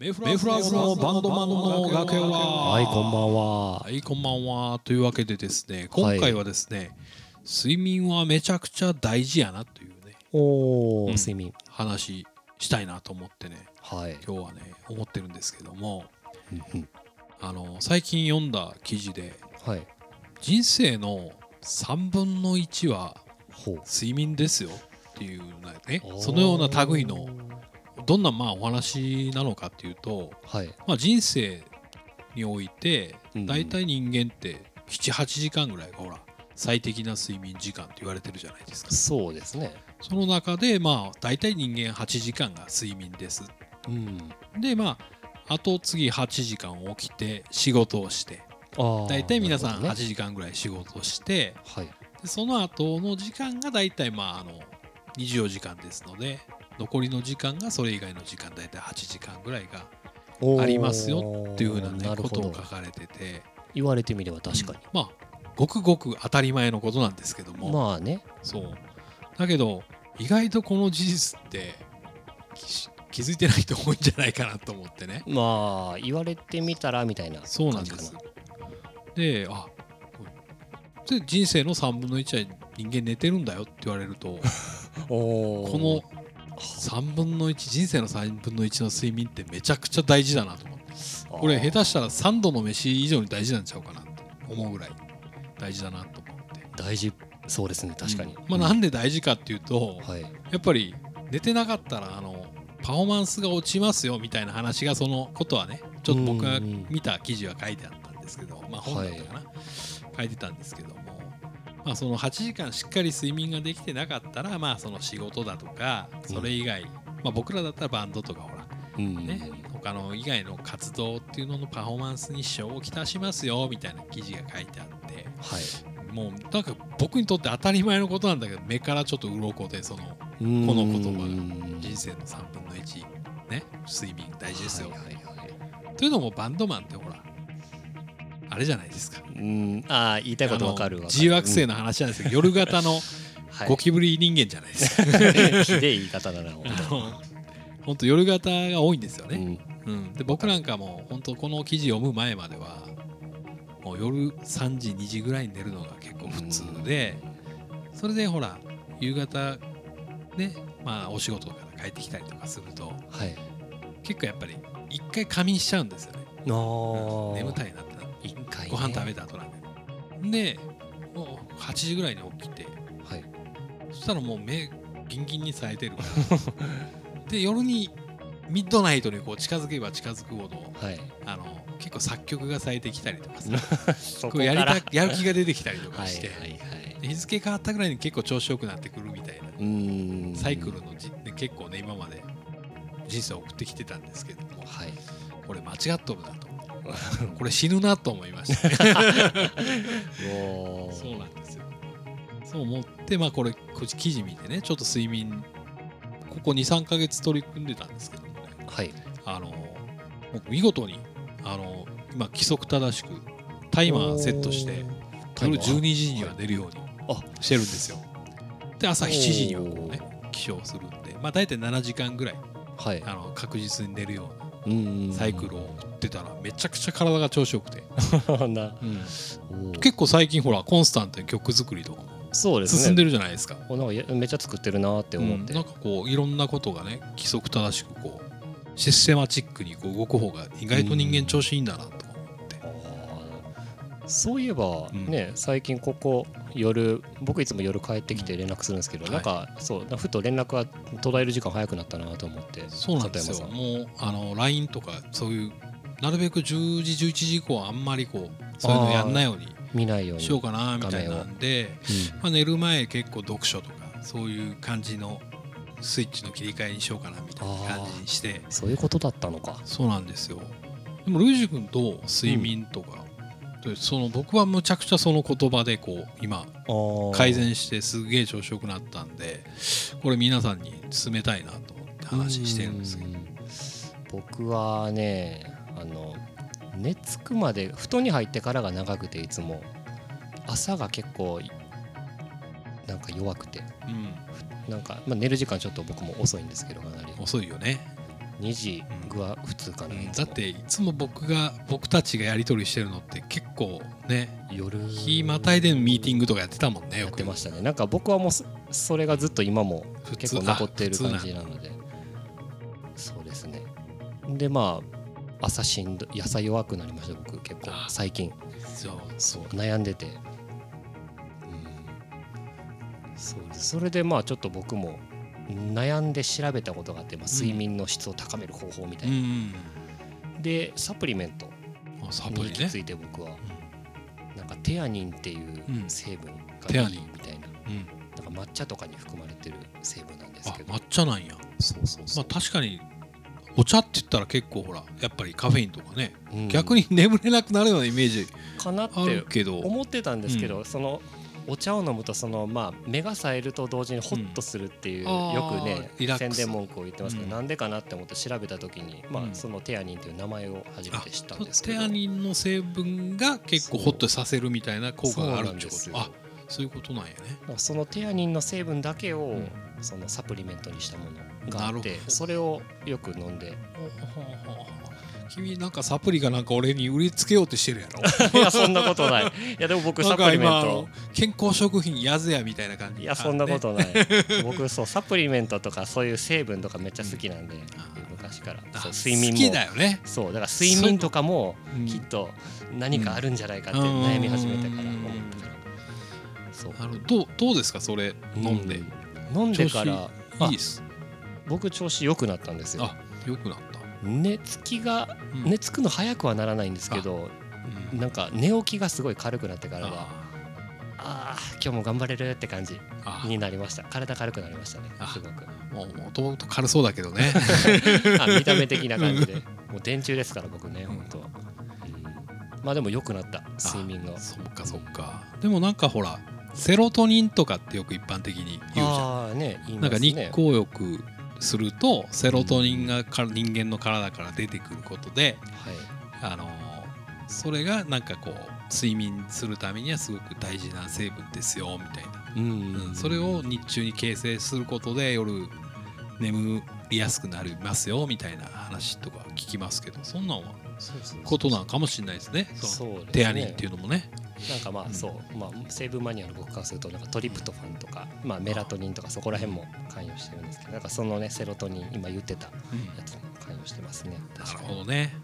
メイフラーズのバンドマンの楽屋ははい、こんばんは。はいこんばんはというわけでですね今回はですね、睡眠はめちゃくちゃ大事やなというねおお、うん睡眠。話したいなと思ってねはい。今日はね思ってるんですけどもあの最近読んだ記事ではい。人生の3分の1は。睡眠ですよっていうねそのような類のどんなまあお話なのかっていうと、はい。まあ、人生においてうん大体人間って78時間ぐらいがほら最適な睡眠時間と言われてるじゃないですかそうですね。その中でまあ大体人間8時間が睡眠ですうん。でまああと次8時間起きて仕事をして。大体皆さん8なるほどね時間ぐらい仕事をしてはい。でその後の時間が大体まああの24時間ですので残りの時間がそれ以外の時間大体8時間ぐらいがありますよっていうふうなねことを書かれてて。言われてみれば確かに。まあごくごく当たり前のことなんですけども、まあね。そう。だけど意外とこの事実ってき気づいてない人多いんじゃないかなと思ってね。まあ、言われてみたらみたいなそうなんです。であで人生の3分の1は人間寝てるんだよって言われると この3分の1人生の3分の1の睡眠ってめちゃくちゃ大事だなと思って。これ下手したら3度の飯以上に大事なんちゃうかなと思うぐらい大事だなと思って。大事。そうですね確かに、うん。まあ、なんで大事かっていうと、はい。やっぱり寝てなかったらあのパフォーマンスが落ちますよみたいな話がそのことはねちょっと僕がうんうん見た記事は書いてあったんですけど、まあ本だったかな、書いてたんですけども、まあ、その8時間しっかり睡眠ができてなかったらまあその仕事だとかそれ以外、まあ、僕らだったらバンドとかほらうん。ね、他の以外の活動っていうののパフォーマンスに支障をきたしますよみたいな記事が書いてあって。はい。もうなんか僕にとって当たり前のことなんだけど目からちょっと鱗でそのここの言葉が。が人生の3分の1ね。睡眠大事ですよ、はいはいはい。というのもバンドマンってほらあれじゃないですか。うん。ああ言いたいことわかるわ。自由惑星の話なんですけど、夜型の はい。ゴキブリ人間じゃないですか、ひでえ言い方だな 本当夜型が多いんですよ当ね、うん。うん、で僕なんかも本当この記事読む前まではもう夜3時2時ぐらいに寝るのが結構普通でそれでほら夕方ねまあお仕事から帰ってきたりとかするとはい。結構やっぱり一回仮眠しちゃうんですよね。眠たいな一回ね。ご飯食べた後なんで。でもう8時ぐらいに起きて。はい。そしたらもう目ギンギンに冴えてるから。で夜にミッドナイトにこう近づけば近づくほどはい。あの結構作曲が冴えてきたりとかさ。そこうやりたやる気が出てきたりとかはいして、はい。日付変わったぐらいに結構調子よくなってくるみたいな。サイクルのじ、ね結構ね今まで人生を送ってきてたんですけども。はい。これ間違っとるなとこれ死ぬなと思いました。ねそうなんですよ。そう思ってまあこれこっち記事見てねちょっと睡眠ここ23か月取り組んでたんですけどもね。はい。あの僕見事にあの今規則正しくタイマーセットして夜12時には寝るようにあ。してるんですよ。で朝7時にはこうね起床するんでまあ大体7時間ぐらいはい。あの確実に寝るよううんなサイクルを送ってたらめちゃくちゃ体が調子よくて、結構最近ほらコンスタントに曲作りとかもそうですね。進んでるじゃないですか。おなんかやめっちゃ作ってるなって思って、うん。なんかこういろんなことがね規則正しくこうシステマチックにこう動く方が意外と人間調子いいんだなとか思って。あー。そういえばうん。ね、最近ここ夜僕いつも夜帰ってきて連絡するんですけど、うんなんかそうふと連絡が途絶える時間早くなったなと思ってそうなんですよ。もうあの LINE とかそういうなるべく10時11時以降はあんまりこうそういうのやんないように見ないようにしようかなみたいなんで、まあ、寝る前結構読書とかそういう感じのスイッチの切り替えにしようかなみたいな感じにして。うんそういうことだったのか。そうなんですよ。でもルイジ君と睡眠とか、でその僕はむちゃくちゃその言葉でこう今改善してすげえ調子よくなったんでこれ皆さんに勧めたいなと思って話してるんですけど。うん。僕はねあの寝つくまで布団に入ってからが長くていつも朝が結構なんか弱くて。うん。なんか、まあ、寝る時間ちょっと僕も遅いんですけどかなり。遅いよね2時が普通かな、うん。だっていつも僕が僕たちがやり取りしてるのって結構ね夜。日またいでのミーティングとかやってたもんねやってましたね。なんか僕はもうそそれがずっと今も結構残っている感じなので。そうですね。でまあ朝しんどい朝弱くなりました僕結構。あ最近。そう。そう悩んでて、うん、そうです。それでまあちょっと僕も悩んで調べたことがあって、まあ、睡眠の質を高める方法みたういな、んでサプリメントあサプリね。に行き着いて僕はなんかテアニンっていううん。成分テアニン。がいいみたいな。うん。うんなんか抹茶とかに含まれてる成分なんですあけど。抹茶なんや。そうそうそまあう、確かにお茶って言ったら結構ほらやっぱりカフェインとかね、うん。逆に眠れなくなるようなイメージかなっあるてけど。思ってたんですけど、そのお茶を飲むとそのまあ目が冴えると同時にホッとするっていう、うん。よくね宣伝文句を言ってますけど、うん。なんでかなって思って調べた時に、まあうん。そのテアニンという名前を初めあて知ったんですけど。テアニンの成分が結構ホッとさせるみたいな効果があるんです。よあそういうことなんやね。そのテアニンの成分だけを、うん。そのサプリメントにしたものがあってそれをよく飲んで君なんかサプリがなんか俺に売りつけようとしてるやろ。いやそんなことない。いやでも僕なんサプリメント。健康食品やずやみたいな感じいやそんなことねない。僕そうサプリメントとかそういう成分とかめっちゃ好きなんで、あ昔から。あそう睡眠も。好きだよね。そうだから睡眠とかもう。んきっと何かあるんじゃないかってうん。悩み始めてから思ってから。そう。あのどうどうですかそれ飲んで、飲んでからあいいです。僕調子良くなったんですよ。あよくなった、寝つきがうん。寝つくの早くはならないんですけどうん。なんか寝起きがすごい軽くなってからはあああ今日も頑張れるって感じあになりました。体軽くなりましたねあすごく。もうもともと軽そうだけどね。あ見た目的な感じで。もう電柱ですから僕ね本当、うんまあでも良くなった睡眠がそっかそっか。でもなんかほらセロトニンとかってよく一般的に言うじゃん。ね言いなんか日光浴するとセロトニンがか人間の体から出てくることで、はい。あのーそれがなんかこう睡眠するためにはすごく大事な成分ですよみたいな、うん。うんそれを日中に形成することで夜眠りやすくなりますよみたいな話とか聞きますけどそんなことなんかもしれないですね。そのそうですね。テアニンっていうのもねなんかまうん。あそう、まあ成分マニアの僕からするとなんかトリプトファンとか、まあメラトニンとかそこら辺も関与してるんですけどなんかそのねセロトニン今言ってたやつも関与してますね。なるほどね。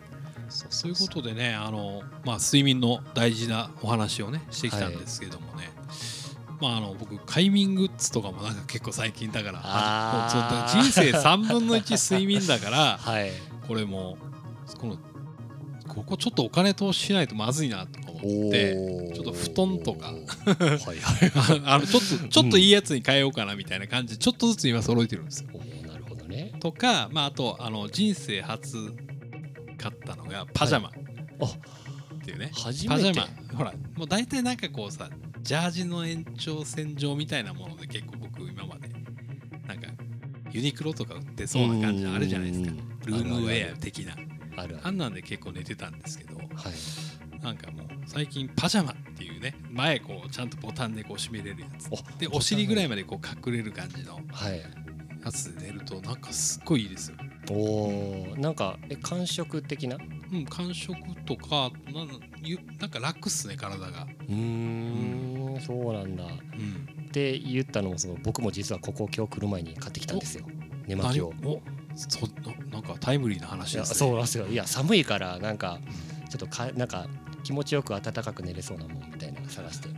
そうそういうことでねあの、まあ、睡眠の大事なお話をねしてきたんですけどもね、まあ、あの僕快眠グッズとかもなんか結構最近だからあー。もうちょっと人生3分の1睡眠だから はい。これもうこのここちょっとお金投資しないとまずいなとっておちょっと布団とか。はいはい。あのちょっとちょっといいやつに変えようかなみたいな感じでちょっとずつ今揃えてるんですよ。なるほどね。とか、まあ、あとあの人生初買ったのがパジャマ。あっていうね、初めて。パジャマ。ほらもう大体なんかこうさジャージの延長線上みたいなもので結構僕今までなんかユニクロとか売ってそうな感じあるじゃないですか。うんルームウェア的な。あるある。あんなんで結構寝てたんですけど。はいなんかもう最近パジャマっていうね前こうちゃんとボタンでこう閉めれるやつ。おでお尻ぐらいまでこう隠れる感じのはい。やつで寝るとなんかすっごいいいですよ。おー。なんかえ感触的な？うん感触とかなんゆなんか楽っすね体が。うーんそうなんだ。うん。って言ったのもその僕も実はここ今日来る前に買ってきたんですよ。寝巻きを。何？おそななんかタイムリーな話ですね。そうなんですよ。いや寒いからなんかちょっとかなんか気持ちよく暖かく寝れそうなもんみたいなの探して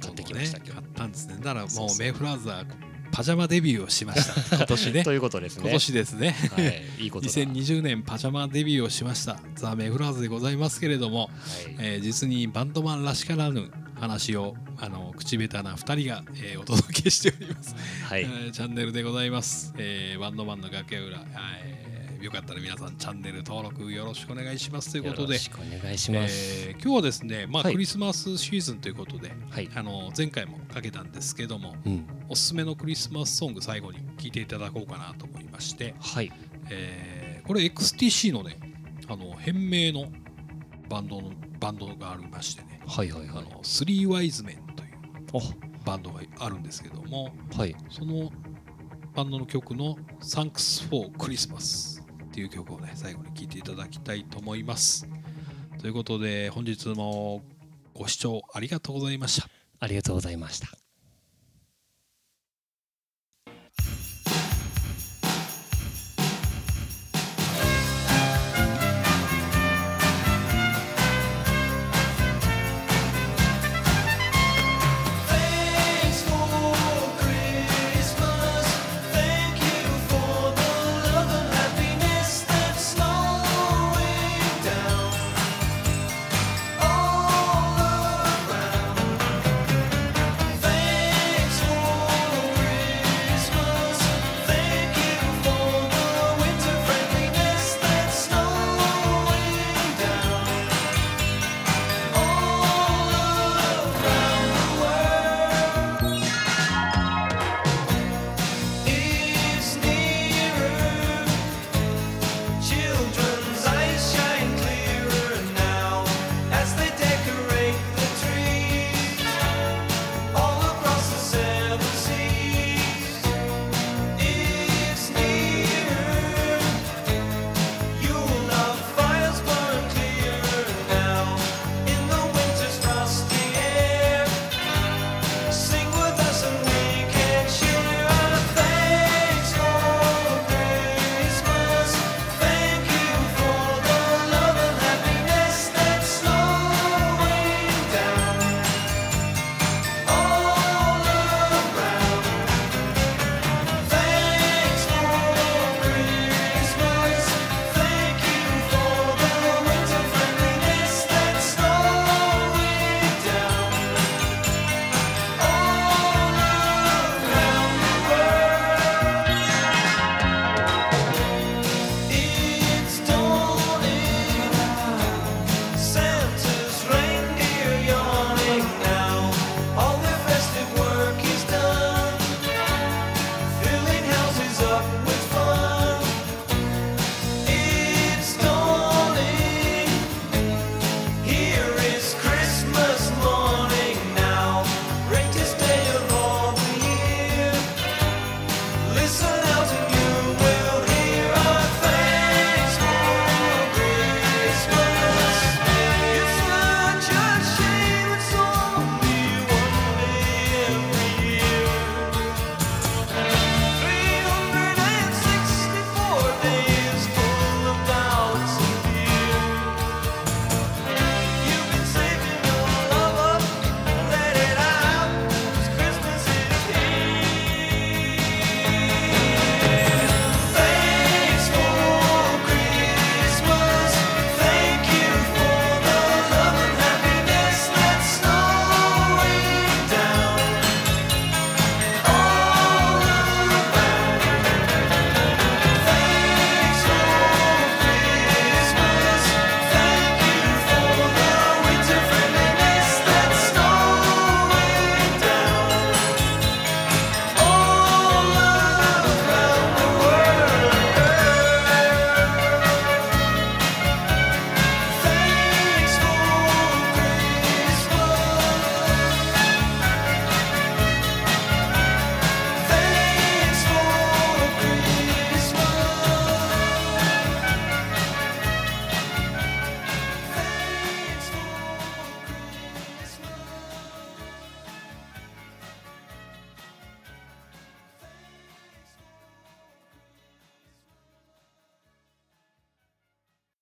買ってきました今日買ったんですね。だからもうメイフラワーズはパジャマデビューをしました。今年ね。ということですね。今年ですね。はい。いいことだ。2020年パジャマデビューをしました。ザ・メイフラワーズでございますけれども、はい。えー実にバンドマンらしからぬ話をあの口下手な2人が、えーお届けしております、はい。えーチャンネルでございます、えーバンドマンの崖裏、えーよかったら皆さんチャンネル登録よろしくお願いしますということで。よろしくお願いします、えー今日はですね、まあはい。クリスマスシーズンということで、はい。あの前回もかけたんですけどもうん。おすすめのクリスマスソング最後に聴いていただこうかなと思いまして、はい。えーこれ XTC のねあの変名のバンドのバンドがありましてね、はいはいはい。あのスリーワイズメンというあ。バンドがあるんですけどもはい。そのバンドの曲の「Thanks for Christmas」っていう曲をね最後に聴いていただきたいと思います。ということで本日もご視聴ありがとうございました。ありがとうございました。